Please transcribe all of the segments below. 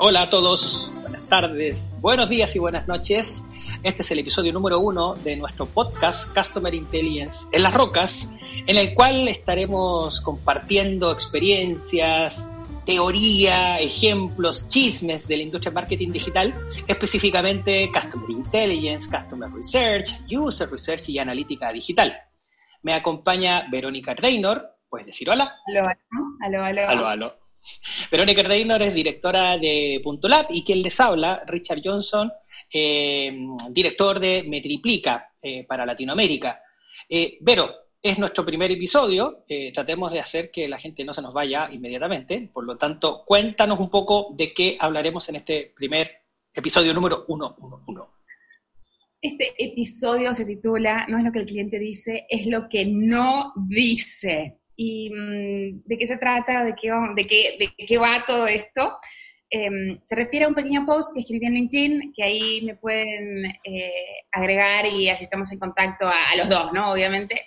Hola a todos, buenas tardes, buenos días y buenas noches. Este es el episodio número uno de nuestro podcast Customer Intelligence en las rocas, en el cual estaremos compartiendo experiencias, teoría, ejemplos, chismes de la industria de marketing digital, específicamente Customer Intelligence, Customer Research, User Research y Analítica Digital. Me acompaña Verónica Reynor, puedes decir hola. Aló, aló, aló. Aló, aló. Verónica Reynor es directora de Punto Lab y quien les habla, Richard Johnson, eh, director de Metriplica eh, para Latinoamérica. Eh, Vero, es nuestro primer episodio, tratemos de hacer que la gente no se nos vaya inmediatamente, por lo tanto, cuéntanos un poco de qué hablaremos en este primer episodio número 111. Este episodio se titula No es lo que el cliente dice, es lo que no dice y mm, de qué se trata, de qué, de qué, de qué va todo esto. Em, se refiere a un pequeño post que escribí en LinkedIn, que ahí me pueden eh, agregar y así estamos en contacto a, los dos, ¿no? Obviamente.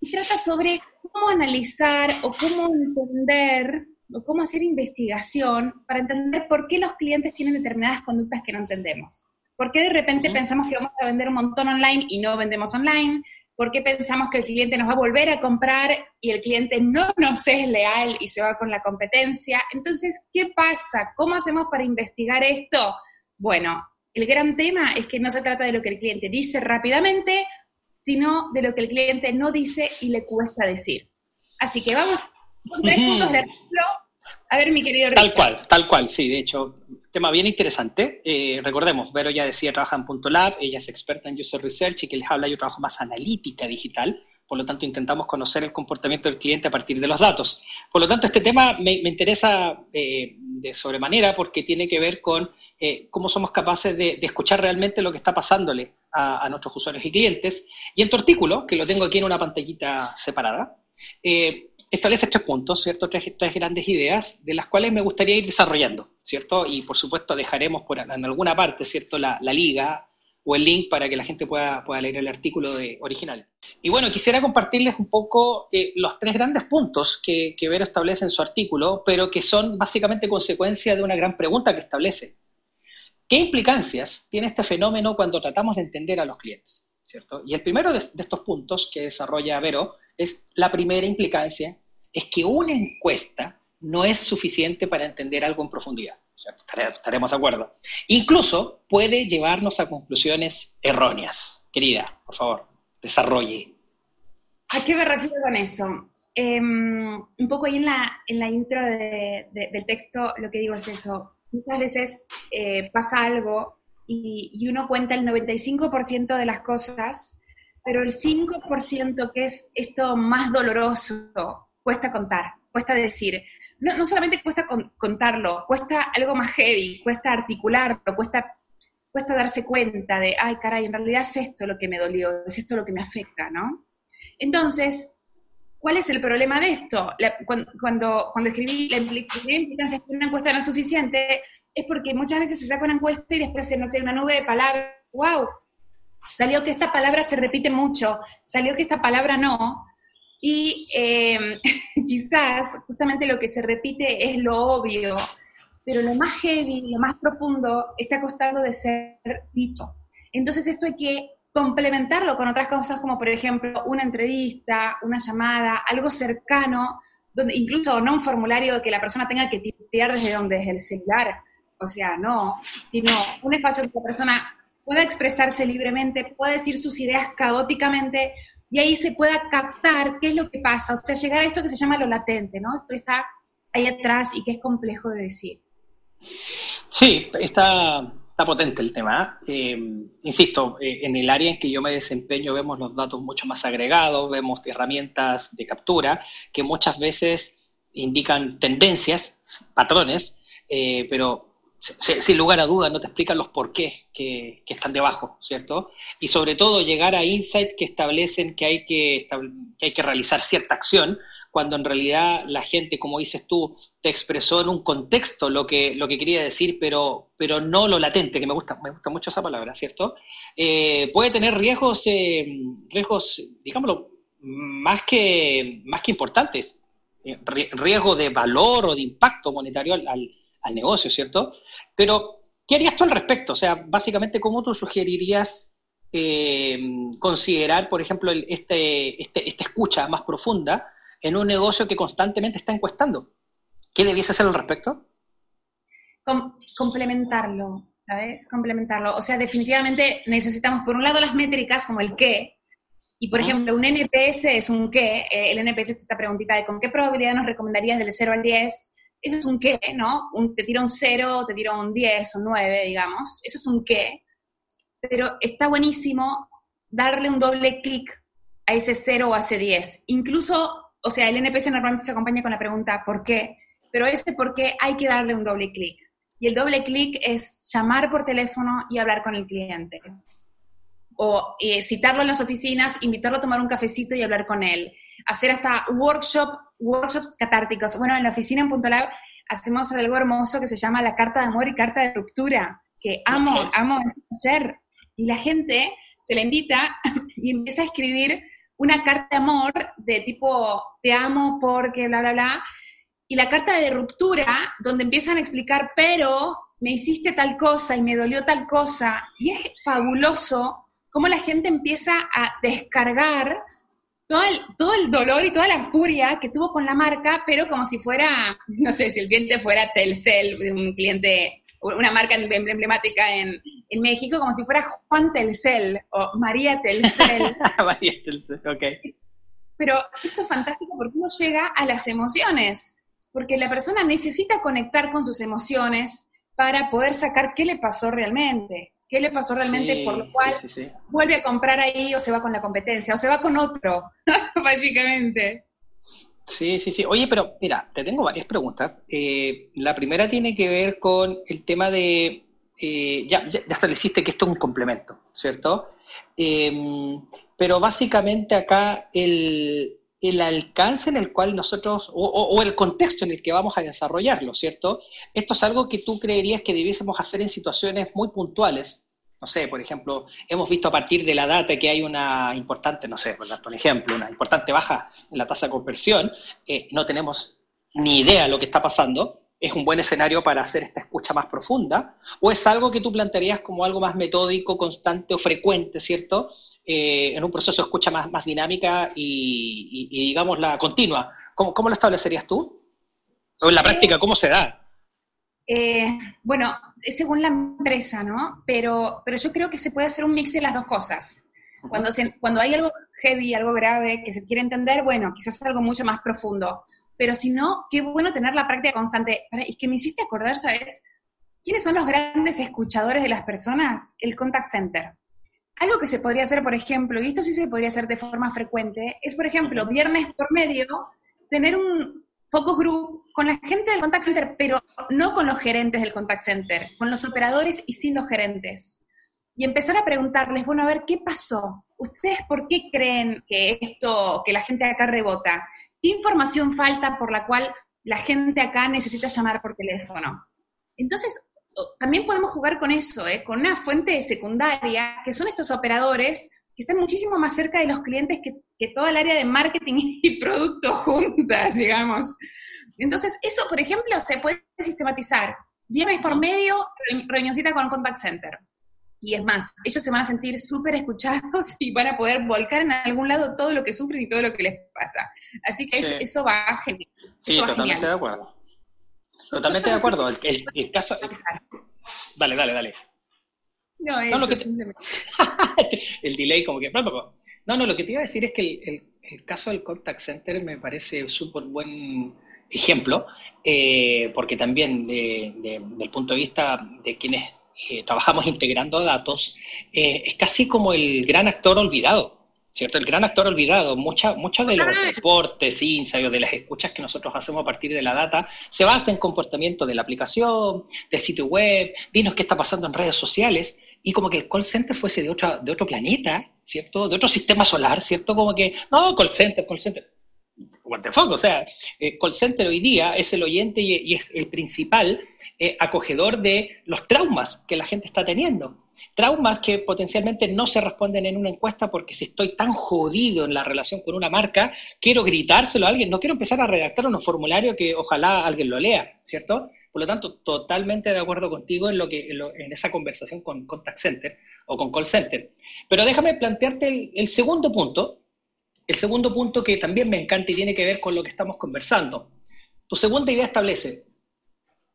Y trata sobre cómo analizar o cómo entender o cómo hacer investigación para entender por qué los clientes tienen determinadas conductas que no entendemos. ¿Por qué de repente pensamos que vamos a vender un montón online y no vendemos online? ¿Por qué pensamos que el cliente nos va a volver a comprar y el cliente no nos es leal y se va con la competencia? Entonces, ¿qué pasa? ¿Cómo hacemos para investigar esto? Bueno, el gran tema es que no se trata de lo que el cliente dice rápidamente, sino de lo que el cliente no dice y le cuesta decir. Así que vamos con tres puntos de ejemplo. A ver, mi querido Richard. Tal cual, tal cual, sí, de hecho, tema bien interesante. Eh, recordemos, Vero ya decía, trabaja en Punto Lab, ella es experta en User Research y que les habla, yo trabajo más analítica digital, por lo tanto intentamos conocer el comportamiento del cliente a partir de los datos. Por lo tanto, este tema me, interesa eh, de sobremanera porque tiene que ver con eh, cómo somos capaces de, escuchar realmente lo que está pasándole a, nuestros usuarios y clientes. Y en tu artículo, que lo tengo aquí en una pantallita separada, establece tres puntos, ¿cierto? Tres, grandes ideas de las cuales me gustaría ir desarrollando, ¿cierto? Y por supuesto dejaremos en alguna parte, ¿cierto? La, liga o el link para que la gente pueda, pueda leer el artículo de, original. Y bueno, quisiera compartirles un poco eh, los tres grandes puntos que, que Vero establece en su artículo, pero que son básicamente consecuencia de una gran pregunta que establece. ¿Qué implicancias tiene este fenómeno cuando tratamos de entender a los clientes? ¿cierto? Y el primero de, estos puntos que desarrolla Vero es la primera implicancia, es que una encuesta no es suficiente para entender algo en profundidad. estaremos de acuerdo. Incluso puede llevarnos a conclusiones erróneas. Querida, por favor, desarrolle. ¿A qué me refiero con eso? Em, un poco ahí en la, en la intro del texto lo que digo es eso. Muchas veces eh, pasa algo y, uno cuenta el 95% de las cosas, pero el 5% que es esto más doloroso, cuesta contar, cuesta decir. No, no solamente cuesta contarlo, cuesta algo más heavy, cuesta articularlo, cuesta, cuesta darse cuenta de, ay, caray, en realidad es esto lo que me dolió, es esto lo que me afecta, ¿no? Entonces, ¿cuál es el problema de esto? cuando, cuando, escribí la implicancia que una encuesta no es suficiente, es porque muchas veces se saca una encuesta y después, no sé, una nube de palabras, wow, salió que esta palabra se repite mucho, salió que esta palabra no, y em, quizás justamente lo que se repite es lo obvio, pero lo más heavy, lo más profundo, está costando de ser dicho. Entonces esto hay que complementarlo con otras cosas como por ejemplo una entrevista, una llamada, algo cercano, donde incluso no un formulario que la persona tenga que tipear desde donde es el celular, o sea, no, sino un espacio donde la persona pueda expresarse libremente, pueda decir sus ideas caóticamente y ahí se pueda captar qué es lo que pasa, o sea, llegar a esto que se llama lo latente, ¿no? Esto está ahí atrás y que es complejo de decir. Sí, está, está potente el tema. ¿eh? insisto, en el área en que yo me desempeño vemos los datos mucho más agregados, vemos herramientas de captura que muchas veces indican tendencias, patrones, pero sin lugar a dudas no te explican los porqués que, que están debajo, ¿cierto? Y sobre todo llegar a insights que establecen que hay que, que hay que realizar cierta acción, cuando en realidad la gente, como dices tú, te expresó en un contexto lo que, lo que quería decir, pero, pero no lo latente, que me gusta, me gusta mucho esa palabra, ¿cierto? Eh, puede tener riesgos, eh, riesgos, digámoslo, más que, más que importantes, eh, riesgo de valor o de impacto monetario al al negocio, ¿cierto? Pero, ¿qué harías tú al respecto? O sea, básicamente, ¿cómo tú sugerirías eh, considerar, por ejemplo, este, este, esta escucha más profunda en un negocio que constantemente está encuestando? ¿Qué debiese hacer al respecto? complementarlo, ¿sabes? Complementarlo. O sea, definitivamente necesitamos, por un lado, las métricas como el qué, y por ejemplo, un NPS es un qué, eh, el NPS es esta preguntita de con qué probabilidad nos recomendarías del 0 al 10 eso es un qué, ¿no? te tira un 0, te tira un 10, un 9, digamos. Eso es un qué. Pero está buenísimo darle un doble clic a ese 0 o a ese 10. Incluso, o sea, el NPS normalmente se acompaña con la pregunta ¿por qué? Pero ese por qué hay que darle un doble clic. Y el doble clic es llamar por teléfono y hablar con el cliente. O eh, citarlo en las oficinas, invitarlo a tomar un cafecito y hablar con él. Hacer hasta workshop workshops catárticos. Bueno, en la oficina en Punto Lab hacemos algo hermoso que se llama la carta de amor y carta de ruptura, que amo, amo hacer. Y la gente se la invita y empieza a escribir una carta de amor de tipo, te amo porque bla, bla, bla. Y la carta de ruptura, donde empiezan a explicar, pero me hiciste tal cosa y me dolió tal cosa. Y es fabuloso cómo la gente empieza a descargar todo el, todo el dolor y toda la furia que tuvo con la marca, pero como si fuera, no sé, si el cliente fuera Telcel, un cliente, una marca emblemática en, en México, como si fuera Juan Telcel o María Telcel. María Telcel, ok. Pero eso es fantástico porque uno llega a las emociones, porque la persona necesita conectar con sus emociones para poder sacar qué le pasó realmente qué le pasó realmente, por lo cual vuelve a comprar ahí o se va con la competencia o se va con otro, básicamente. Sí, sí, sí. Oye, pero mira, te tengo varias preguntas. Eh, la primera tiene que ver con el tema de, eh, ya, ya, estableciste que esto es un complemento, ¿cierto? Em, pero básicamente acá el, el alcance en el cual nosotros, o, el contexto en el que vamos a desarrollarlo, ¿cierto? Esto es algo que tú creerías que debiésemos hacer en situaciones muy puntuales. No sé, por ejemplo, hemos visto a partir de la data que hay una importante, no sé, por ejemplo, una importante baja en la tasa de conversión, eh, no tenemos ni idea de lo que está pasando, es un buen escenario para hacer esta escucha más profunda, o es algo que tú plantearías como algo más metódico, constante o frecuente, ¿cierto? Eh, en un proceso de escucha más, más dinámica y, digamos, la continua. ¿Cómo, ¿Cómo, lo establecerías tú? O en la práctica, ¿cómo se da? Eh, bueno, es según la empresa, ¿no? Pero, pero yo creo que se puede hacer un mix de las dos cosas. Cuando, cuando hay algo heavy, algo grave que se quiere entender, bueno, quizás algo mucho más profundo pero si no, qué bueno tener la práctica constante. Y que me hiciste acordar, ¿sabes? ¿Quiénes son los grandes escuchadores de las personas? El contact center. Algo que se podría hacer, por ejemplo, y esto sí se podría hacer de forma frecuente, es, por ejemplo, viernes por medio, tener un focus group con la gente del contact center, pero no con los gerentes del contact center, con los operadores y sin los gerentes. Y empezar a preguntarles, bueno, a ver, ¿qué pasó? ¿Ustedes por qué creen que esto, que la gente acá rebota? ¿Qué información falta por la cual la gente acá necesita llamar por teléfono? Entonces, también podemos jugar con eso, ¿eh? con una fuente secundaria, que son estos operadores que están muchísimo más cerca de los clientes que, que toda el área de marketing y producto juntas, digamos. Entonces, eso, por ejemplo, se puede sistematizar. Viernes por medio, reunioncita con Contact Center. Y es más, ellos se van a sentir súper escuchados y van a poder volcar en algún lado todo lo que sufren y todo lo que les pasa. Así que eso va genial. Sí, totalmente de acuerdo. Totalmente de acuerdo. El, el, caso. Dale, dale, dale. No, eso, no, el delay, como que. No, no, lo que te iba a decir es que el, el caso del contact center me parece súper buen ejemplo, eh, porque también de, del punto de vista de quienes eh, trabajamos integrando datos, eh, es casi como el gran actor olvidado. ¿cierto? El gran actor olvidado. Muchos mucha de los reportes, ensayos, de las escuchas que nosotros hacemos a partir de la data se basa en comportamiento de la aplicación, del sitio web, dinos qué está pasando en redes sociales, y como que el call center fuese de, otra, de otro planeta, ¿cierto? De otro sistema solar, ¿cierto? Como que, no, call center, call center. What the fuck? O sea, eh, call center hoy día es el oyente y, es el principal eh, acogedor de los traumas que la gente está teniendo. Traumas que potencialmente no se responden en una encuesta porque si estoy tan jodido en la relación con una marca, quiero gritárselo a alguien, no quiero empezar a redactar un formulario que ojalá alguien lo lea, ¿cierto? Por lo tanto, totalmente de acuerdo contigo en, lo que, en, esa conversación con Contact Center o con Call Center. Pero déjame plantearte el, segundo punto, el segundo punto que también me encanta y tiene que ver con lo que estamos conversando. Tu segunda idea establece,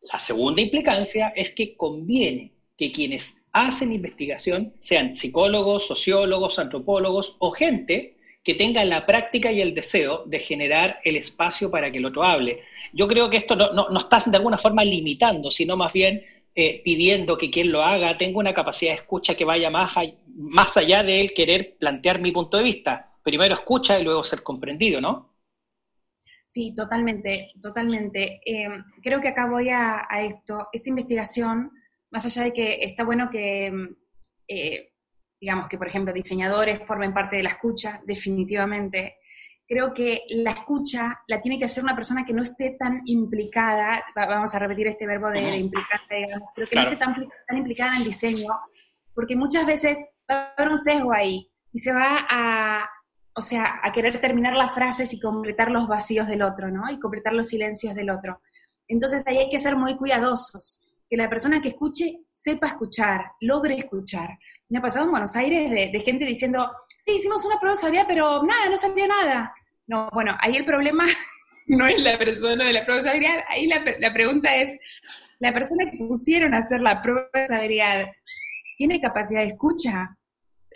la segunda implicancia es que conviene que quienes hacen investigación sean psicólogos, sociólogos, antropólogos o gente que tenga la práctica y el deseo de generar el espacio para que el otro hable. Yo creo que esto no, no, está de alguna forma limitando, sino más bien eh, pidiendo que quien lo haga tenga una capacidad de escucha que vaya más, más allá de él querer plantear mi punto de vista. Primero escucha y luego ser comprendido, ¿no? Sí, totalmente, totalmente. Eh, creo que acá voy a, esto. Esta investigación, más allá de que está bueno que, eh, digamos, que por ejemplo diseñadores formen parte de la escucha, definitivamente, creo que la escucha la tiene que hacer una persona que no esté tan implicada, vamos a repetir este verbo de, implicarse, digamos, pero que no esté tan, tan, implicada en el diseño, porque muchas veces va a haber un sesgo ahí y se va a, o sea, a querer terminar las frases y completar los vacíos del otro, ¿no? Y completar los silencios del otro. Entonces ahí hay que ser muy cuidadosos, que la persona que escuche sepa escuchar, logre escuchar. Me ha pasado en Buenos Aires de, gente diciendo, sí, hicimos una prueba sabía, pero nada, no sabía nada. No, bueno, ahí el problema no es la persona de la prueba de sabiduría, ahí la, la pregunta es, la persona que pusieron a hacer la prueba de sabiduría, ¿tiene capacidad de escucha?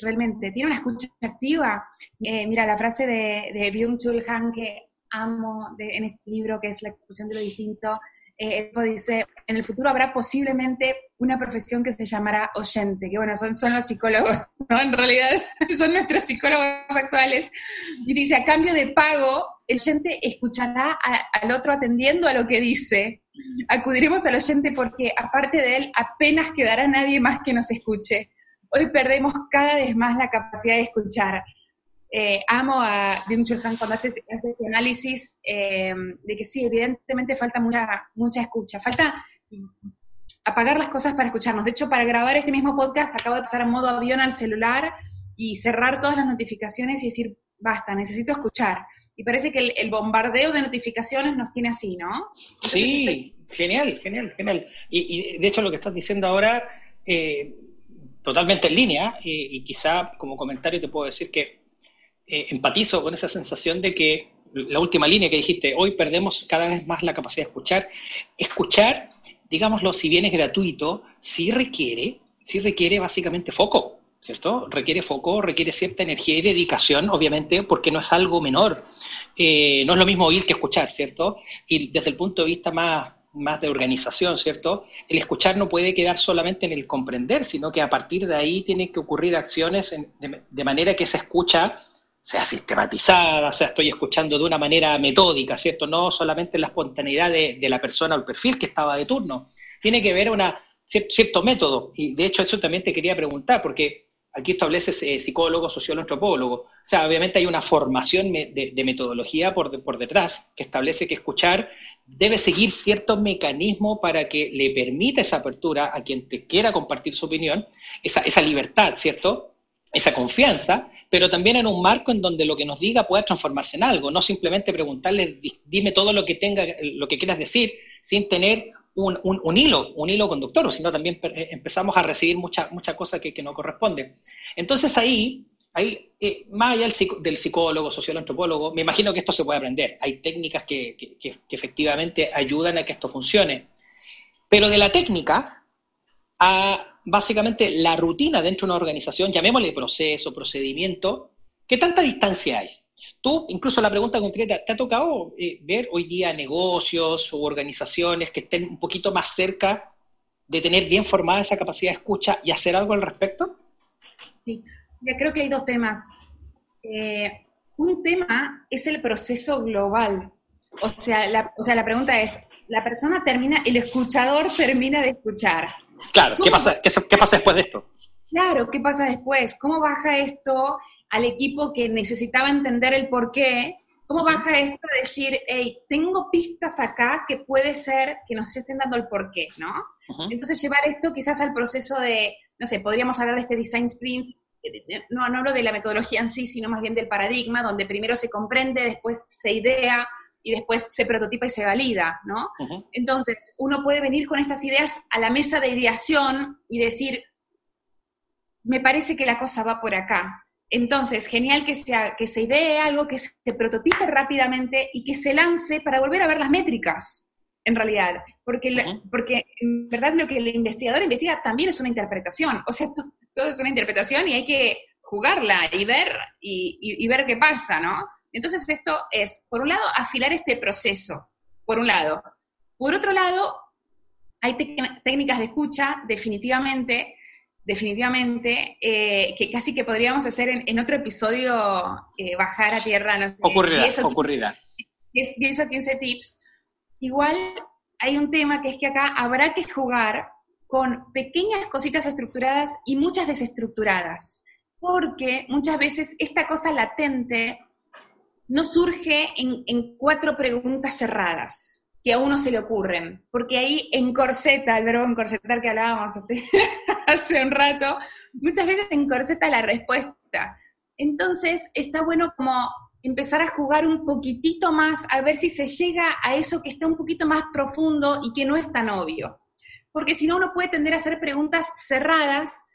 Realmente tiene una escucha activa. Eh, mira, la frase de, de Byung-Chul Han que amo en este libro, que es La expresión de lo distinto, eh, dice, en el futuro habrá posiblemente una profesión que se llamará oyente, que bueno, son, son los psicólogos, ¿no? En realidad son nuestros psicólogos actuales. Y dice, a cambio de pago, el oyente escuchará al otro atendiendo a lo que dice. Acudiremos al oyente porque aparte de él apenas quedará nadie más que nos escuche hoy perdemos cada vez más la capacidad de escuchar. Eh, amo a Byung-Chul Han cuando hace, este análisis eh, de que sí, evidentemente falta mucha, mucha escucha, falta apagar las cosas para escucharnos. De hecho, para grabar este mismo podcast acabo de pasar a modo avión al celular y cerrar todas las notificaciones y decir, basta, necesito escuchar. Y parece que el, bombardeo de notificaciones nos tiene así, ¿no? sí, genial, genial, genial. Y, de hecho lo que estás diciendo ahora eh, totalmente en línea y, quizá como comentario te puedo decir que eh, empatizo con esa sensación de que la última línea que dijiste, hoy perdemos cada vez más la capacidad de escuchar. Escuchar, digámoslo, si bien es gratuito, sí requiere, sí requiere básicamente foco, ¿cierto? Requiere foco, requiere cierta energía y dedicación, obviamente, porque no es algo menor. Eh, no es lo mismo oír que escuchar, ¿cierto? Y desde el punto de vista más más de organización, ¿cierto? El escuchar no puede quedar solamente en el comprender, sino que a partir de ahí tienen que ocurrir acciones de, manera que esa escucha sea sistematizada, sea estoy escuchando de una manera metódica, ¿cierto? No solamente en la espontaneidad de, la persona o el perfil que estaba de turno. Tiene que haber una, cierto método. Y de hecho eso también te quería preguntar, porque aquí estableces eh, psicólogo, sociólogo, antropólogo. O sea, obviamente hay una formación de, metodología por, detrás que establece que escuchar debe seguir cierto mecanismo para que le permita esa apertura a quien te quiera compartir su opinión, esa, esa libertad, ¿cierto? Esa confianza, pero también en un marco en donde lo que nos diga pueda transformarse en algo, no simplemente preguntarle, dime todo lo que tenga, lo que quieras decir, sin tener un, hilo, un hilo conductor, sino también eh, empezamos a recibir muchas mucha cosas que, que no corresponden. Entonces ahí Ahí, eh, más allá del, psicólogo, sociólogo, antropólogo, me imagino que esto se puede aprender. Hay técnicas que, efectivamente ayudan a que esto funcione. Pero de la técnica a básicamente la rutina dentro de una organización, llamémosle proceso, procedimiento, ¿qué tanta distancia hay? Tú, incluso la pregunta concreta, ¿te ha tocado eh, ver hoy día negocios o organizaciones que estén un poquito más cerca de tener bien formada esa capacidad de escucha y hacer algo al respecto? Sí, ya creo que hay dos temas. Eh, un tema es el proceso global. O sea, la, o sea, la pregunta es, la persona termina, el escuchador termina de escuchar. Claro, ¿qué pasa, qué, qué pasa después de esto? Claro, ¿qué pasa después? ¿Cómo baja esto al equipo que necesitaba entender el por qué? ¿Cómo baja esto a decir, hey, tengo pistas acá que puede ser que nos estén dando el por qué, ¿no? Entonces llevar esto quizás al proceso de, no sé, podríamos hablar de este design sprint, no, no hablo de la metodología en sí, sino más bien del paradigma, donde primero se comprende, después se idea y después se prototipa y se valida, ¿no? Entonces, uno puede venir con estas ideas a la mesa de ideación y decir, me parece que la cosa va por acá. Entonces, genial que, sea, que se idee algo, que se prototipe rápidamente y que se lance para volver a ver las métricas, en realidad. Porque, porque en verdad lo que el investigador investiga también es una interpretación. O sea, todo es una interpretación y hay que jugarla y ver, y, ver qué pasa, ¿no? Entonces, esto es, por un lado, afilar este proceso, por un lado. Por otro lado, hay técnicas de escucha, definitivamente, definitivamente, eh, que casi que podríamos hacer en, otro episodio, eh, bajar a tierra. No sé, ocurrirá, ocurrirá. 10, o 15 tips. Igual hay un tema que es que acá habrá que jugar con pequeñas cositas estructuradas y muchas desestructuradas, porque muchas veces esta cosa latente no surge en, en cuatro preguntas cerradas que a uno se le ocurren, porque ahí encorseta, el verbo encorsetar que hablábamos hace, hace un rato, muchas veces encorseta la respuesta. Entonces, está bueno como empezar a jugar un poquitito más, a ver si se llega a eso que está un poquito más profundo y que no es tan obvio. Porque si no, uno puede tender a hacer preguntas cerradas,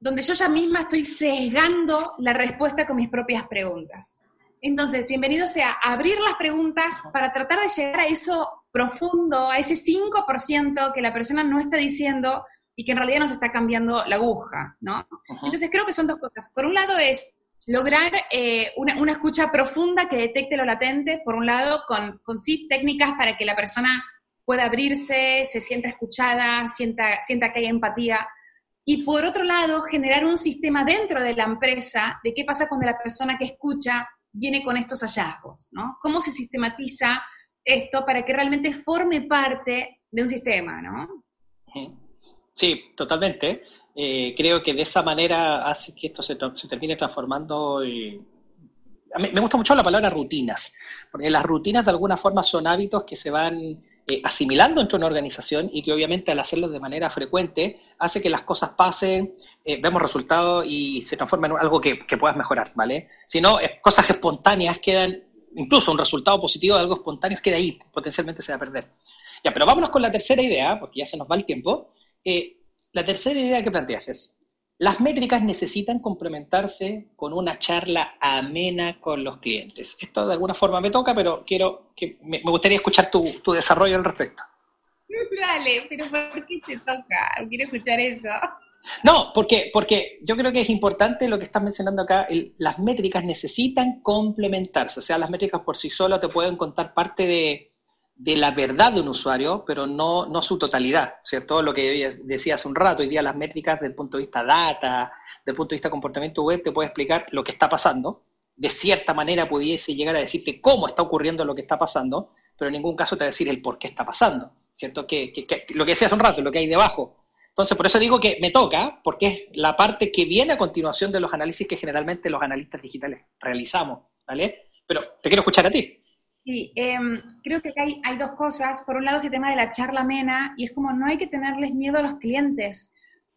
donde yo ya misma estoy sesgando la respuesta con mis propias preguntas. Entonces, bienvenido sea abrir las preguntas para tratar de llegar a eso profundo, a ese 5% que la persona no está diciendo y que en realidad nos está cambiando la aguja, ¿no? Entonces, creo que son dos cosas. Por un lado es lograr eh, una, escucha profunda que detecte lo latente, por un lado, con, con sí técnicas para que la persona pueda abrirse, se sienta escuchada, sienta, sienta que hay empatía. Y por otro lado, generar un sistema dentro de la empresa de qué pasa cuando la persona que escucha viene con estos hallazgos, ¿no? ¿Cómo se sistematiza esto para que realmente forme parte de un sistema, ¿no? Sí, totalmente. Eh, creo que de esa manera hace que esto se, termine transformando. Me gusta mucho la palabra rutinas, porque las rutinas de alguna forma son hábitos que se van eh, asimilando dentro de una organización y que obviamente al hacerlo de manera frecuente hace que las cosas pasen, eh, vemos resultados y se transforma en algo que, puedas mejorar, ¿vale? Si no, cosas espontáneas quedan, incluso un resultado positivo de algo espontáneo queda ahí, potencialmente se va a perder. Ya, pero vámonos con la tercera idea, porque ya se nos va el tiempo. Eh, la tercera idea que planteas es, las métricas necesitan complementarse con una charla amena con los clientes. Esto de alguna forma me toca, pero quiero que me, gustaría escuchar tu, desarrollo al respecto. Dale, pero ¿por qué te toca? Quiero escuchar eso. No, porque, porque yo creo que es importante lo que estás mencionando acá, las métricas necesitan complementarse, o sea, las métricas por sí solas te pueden contar parte de, de la verdad de un usuario, pero no, no su totalidad, ¿cierto? Lo que decía hace un rato, hoy día las métricas desde el punto de vista data, desde el punto de vista comportamiento web, te puede explicar lo que está pasando. De cierta manera pudiese llegar a decirte cómo está ocurriendo lo que está pasando, pero en ningún caso te va a decir el por qué está pasando, ¿cierto? Que, lo que decía hace un rato, lo que hay debajo. Entonces, por eso digo que me toca, porque es la parte que viene a continuación de los análisis que generalmente los analistas digitales realizamos, ¿vale? Pero te quiero escuchar a ti. Sí, em, creo que hay, hay dos cosas. Por un lado, ese tema de la charla amena, y es como no hay que tenerles miedo a los clientes.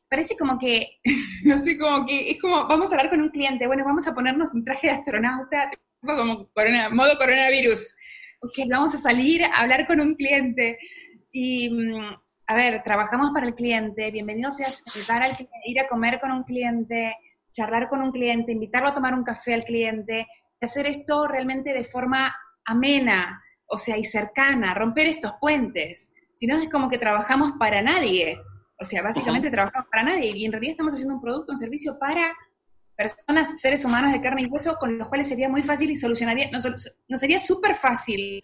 Parece como que, no sé, como que es como, vamos a hablar con un cliente, bueno, vamos a ponernos un traje de astronauta, como corona, modo coronavirus. Ok, vamos a salir a hablar con un cliente. Y, mm, a ver, trabajamos para el cliente, bienvenido sea al, ir a comer con un cliente, charlar con un cliente, invitarlo a tomar un café al cliente, hacer esto realmente de forma amena, o sea, y cercana, romper estos puentes. Si no es como que trabajamos para nadie. O sea, básicamente trabajamos para nadie y en realidad estamos haciendo un producto, un servicio para personas, seres humanos de carne y hueso con los cuales sería muy fácil y solucionaría, no, sería súper fácil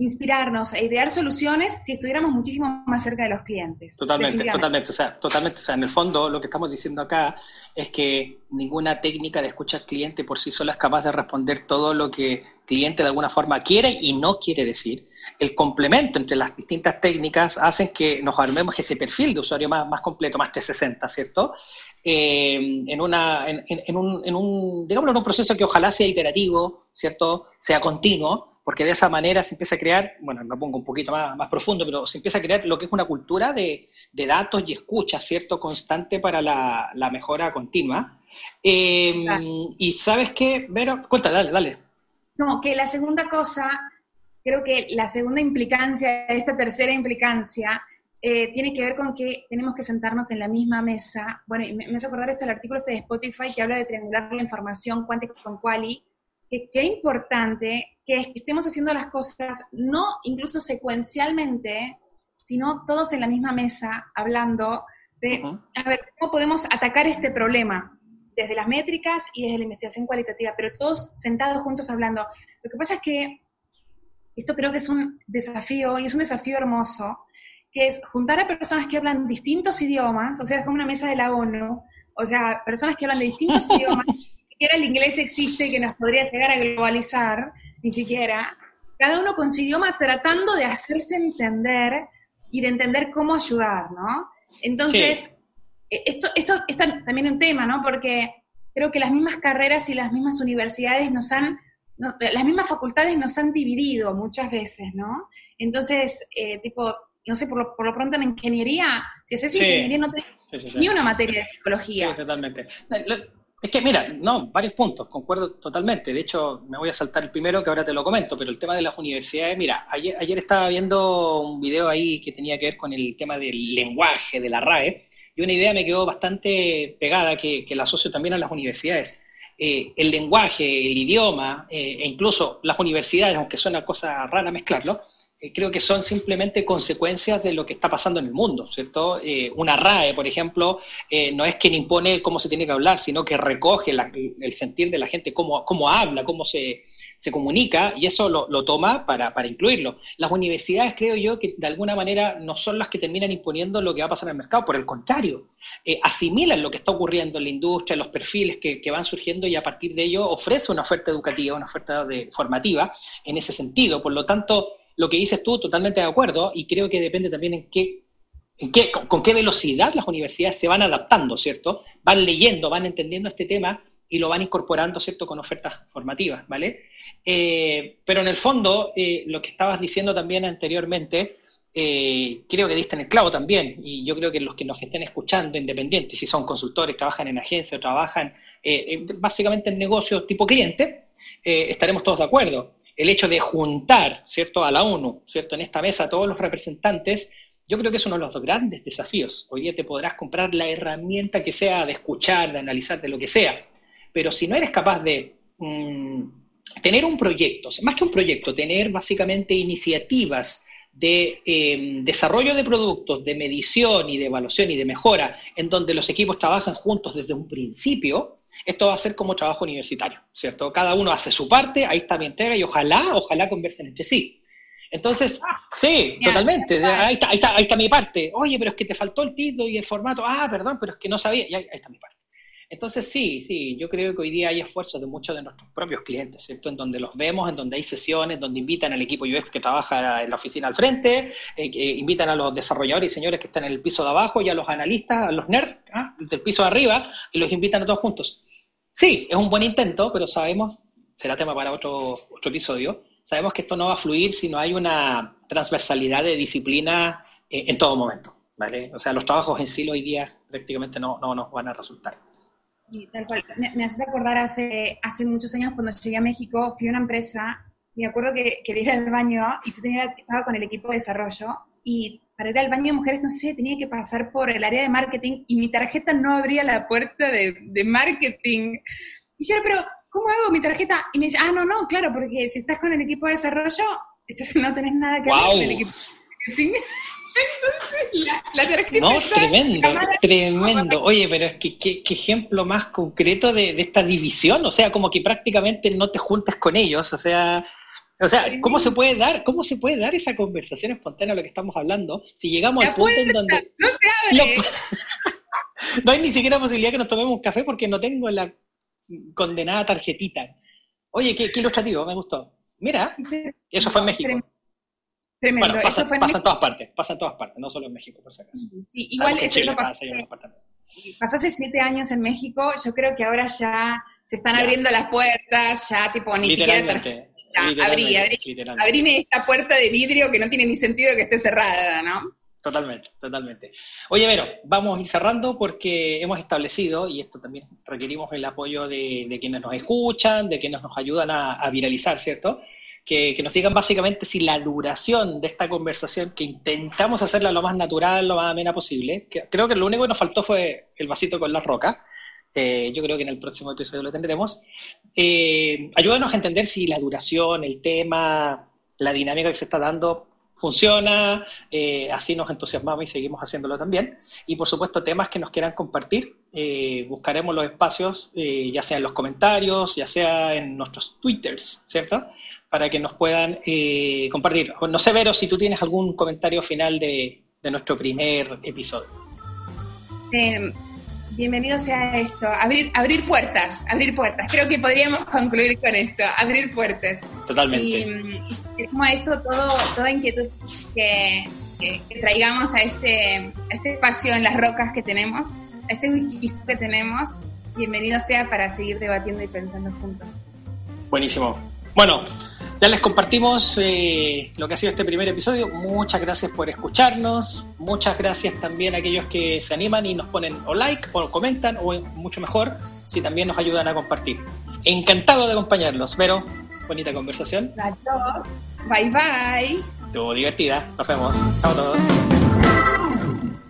inspirarnos e idear soluciones si estuviéramos muchísimo más cerca de los clientes. Totalmente, totalmente. O sea, totalmente. O sea, en el fondo lo que estamos diciendo acá es que ninguna técnica de escucha al cliente por sí sola es capaz de responder todo lo que el cliente de alguna forma quiere y no quiere decir. El complemento entre las distintas técnicas hacen que nos armemos ese perfil de usuario más, más completo, más 360, ¿cierto? Eh, en, una, en, en, un, en, un, digamos, en un proceso que ojalá sea iterativo, ¿cierto? Sea continuo, porque de esa manera se empieza a crear, bueno, me pongo un poquito más, más profundo, pero se empieza a crear lo que es una cultura de, de datos y escucha, ¿cierto? Constante para la, la mejora continua. Eh, Y sabes qué, Vero, cuenta, dale, dale. No, que la segunda cosa, creo que la segunda implicancia, esta tercera implicancia, eh, tiene que ver con que tenemos que sentarnos en la misma mesa. Bueno, me, me hace acordar esto el artículo este de Spotify que habla de triangular la información cuántica con quali, que qué importante que, es que estemos haciendo las cosas no incluso secuencialmente, sino todos en la misma mesa hablando de, uh -huh. a ver, cómo podemos atacar este problema desde las métricas y desde la investigación cualitativa, pero todos sentados juntos hablando. Lo que pasa es que esto creo que es un desafío y es un desafío hermoso, que es juntar a personas que hablan distintos idiomas, o sea, es como una mesa de la ONU, o sea, personas que hablan de distintos idiomas, siquiera el inglés existe que nos podría llegar a globalizar, ni siquiera, cada uno con su idioma tratando de hacerse entender y de entender cómo ayudar, ¿no? Entonces, sí. esto, esto es también un tema, ¿no? Porque creo que las mismas carreras y las mismas universidades nos han, no, las mismas facultades nos han dividido muchas veces, ¿no? Entonces, eh, tipo, no sé, por lo, por lo, pronto en ingeniería, si haces sí. ingeniería no tenés sí, ni una materia de psicología. Sí, totalmente. Es que, mira, no, varios puntos, concuerdo totalmente. De hecho, me voy a saltar el primero, que ahora te lo comento, pero el tema de las universidades, mira, ayer, ayer estaba viendo un video ahí que tenía que ver con el tema del lenguaje, de la RAE, y una idea me quedó bastante pegada que, la asocio también a las universidades. Eh, el lenguaje, el idioma, eh, e incluso las universidades, aunque suena cosa rara mezclarlo, creo que son simplemente consecuencias de lo que está pasando en el mundo, ¿cierto? Eh, una RAE, por ejemplo, eh, no es quien impone cómo se tiene que hablar, sino que recoge la, el sentir de la gente, cómo, cómo habla, cómo se, se comunica, y eso lo, lo toma para, para, incluirlo. Las universidades, creo yo, que de alguna manera no son las que terminan imponiendo lo que va a pasar en el mercado, por el contrario, asimilan lo que está ocurriendo en la industria, los perfiles que, que van surgiendo, y a partir de ello ofrece una oferta educativa, una oferta de, formativa en ese sentido. Por lo tanto, lo que dices tú, totalmente de acuerdo, y creo que depende también en qué, en qué con, qué velocidad las universidades se van adaptando, ¿cierto? Van leyendo, van entendiendo este tema y lo van incorporando, ¿cierto?, con ofertas formativas, ¿vale? Eh, pero en el fondo, eh, lo que estabas diciendo también anteriormente, eh, creo que diste en el clavo también, y yo creo que los que nos estén escuchando, independientes, si son consultores, trabajan en agencias, trabajan eh, básicamente en negocios tipo cliente, estaremos todos de acuerdo el hecho de juntar, ¿cierto?, a la ONU, ¿cierto?, en esta mesa a todos los representantes, yo creo que es uno de los grandes desafíos. Hoy día te podrás comprar la herramienta que sea de escuchar, de analizar, de lo que sea, pero si no eres capaz de mmm, tener un proyecto, más que un proyecto, tener básicamente iniciativas de eh, desarrollo de productos, de medición y de evaluación y de mejora, en donde los equipos trabajan juntos desde un principio, esto va a ser como trabajo universitario, ¿cierto? Cada uno hace su parte, ahí está mi entrega y ojalá, ojalá conversen entre sí. Entonces, sí, totalmente, ahí está, ahí, está, ahí está mi parte. Oye, pero es que te faltó el título y el formato. Ah, perdón, pero es que no sabía. Y ahí, ahí está mi parte. Entonces, sí, sí, yo creo que hoy día hay esfuerzos de muchos de nuestros propios clientes, ¿cierto? En donde los vemos, en donde hay sesiones, donde invitan al equipo UX que trabaja en la oficina al frente, eh, invitan a los desarrolladores y señores que están en el piso de abajo y a los analistas, a los nerds ¿ah? del piso de arriba, y los invitan a todos juntos. Sí, es un buen intento, pero sabemos, será tema para otro, otro episodio, sabemos que esto no va a fluir si no hay una transversalidad de disciplina eh, en todo momento, ¿vale? O sea, los trabajos en sí hoy día prácticamente no, no nos van a resultar. Y tal cual. Me, me haces acordar hace, hace muchos años cuando llegué a México, fui a una empresa y me acuerdo que quería ir al baño y yo tenía, estaba con el equipo de desarrollo y para ir al baño de mujeres, no sé, tenía que pasar por el área de marketing y mi tarjeta no abría la puerta de, de marketing. Y yo, pero, ¿cómo hago mi tarjeta? Y me dice, ah, no, no, claro, porque si estás con el equipo de desarrollo, entonces no tenés nada que ver con el equipo de marketing. La, la no, tremendo, tremendo. Oye, pero es que qué, qué ejemplo más concreto de, de, esta división, o sea, como que prácticamente no te juntas con ellos, o sea, O sea, ¿cómo se puede dar, cómo se puede dar esa conversación espontánea a lo que estamos hablando si llegamos al punto en donde no se abre. no hay ni siquiera posibilidad que nos tomemos un café porque no tengo la condenada tarjetita. Oye, qué, ilustrativo, me gustó. Mira, eso fue en México. Tremendo. Bueno, pasa, en todas partes, pasa en todas partes, no solo en México, por si acaso. Sí, igual eso pasó, pasó hace siete años en México, yo creo que ahora ya se están abriendo las puertas, ya tipo ni siquiera ya, abrí, abrí, abríme esta puerta de vidrio que no tiene ni sentido que esté cerrada, ¿no? Totalmente, totalmente. Oye, Vero, vamos a ir cerrando porque hemos establecido, y esto también requerimos el apoyo de, quienes nos escuchan, de quienes nos ayudan a, viralizar, ¿cierto? Que, que, nos digan básicamente si la duración de esta conversación, que intentamos hacerla lo más natural, lo más amena posible, que creo que lo único que nos faltó fue el vasito con la roca, eh, yo creo que en el próximo episodio lo tendremos. Eh, ayúdanos a entender si la duración, el tema, la dinámica que se está dando funciona, eh, así nos entusiasmamos y seguimos haciéndolo también. Y por supuesto, temas que nos quieran compartir, buscaremos los espacios, ya sea en los comentarios, ya sea en nuestros twitters, ¿cierto? Para que nos puedan compartir. No sé, Vero, si tú tienes algún comentario final de, de nuestro primer episodio bienvenido sea esto, abrir, abrir puertas, abrir puertas. Creo que podríamos concluir con esto, abrir puertas. Totalmente. Y, es como esto, todo, toda inquietud que, traigamos a este, este espacio en las rocas que tenemos, a este whisky que tenemos, bienvenido sea para seguir debatiendo y pensando juntos. Buenísimo. Bueno, ya les compartimos eh, lo que ha sido este primer episodio. Muchas gracias por escucharnos. Muchas gracias también a aquellos que se animan y nos ponen o like o comentan o mucho mejor si también nos ayudan a compartir. Encantado de acompañarlos. Pero, bonita conversación. Bye bye. Estuvo divertida. Nos vemos. Chao a todos.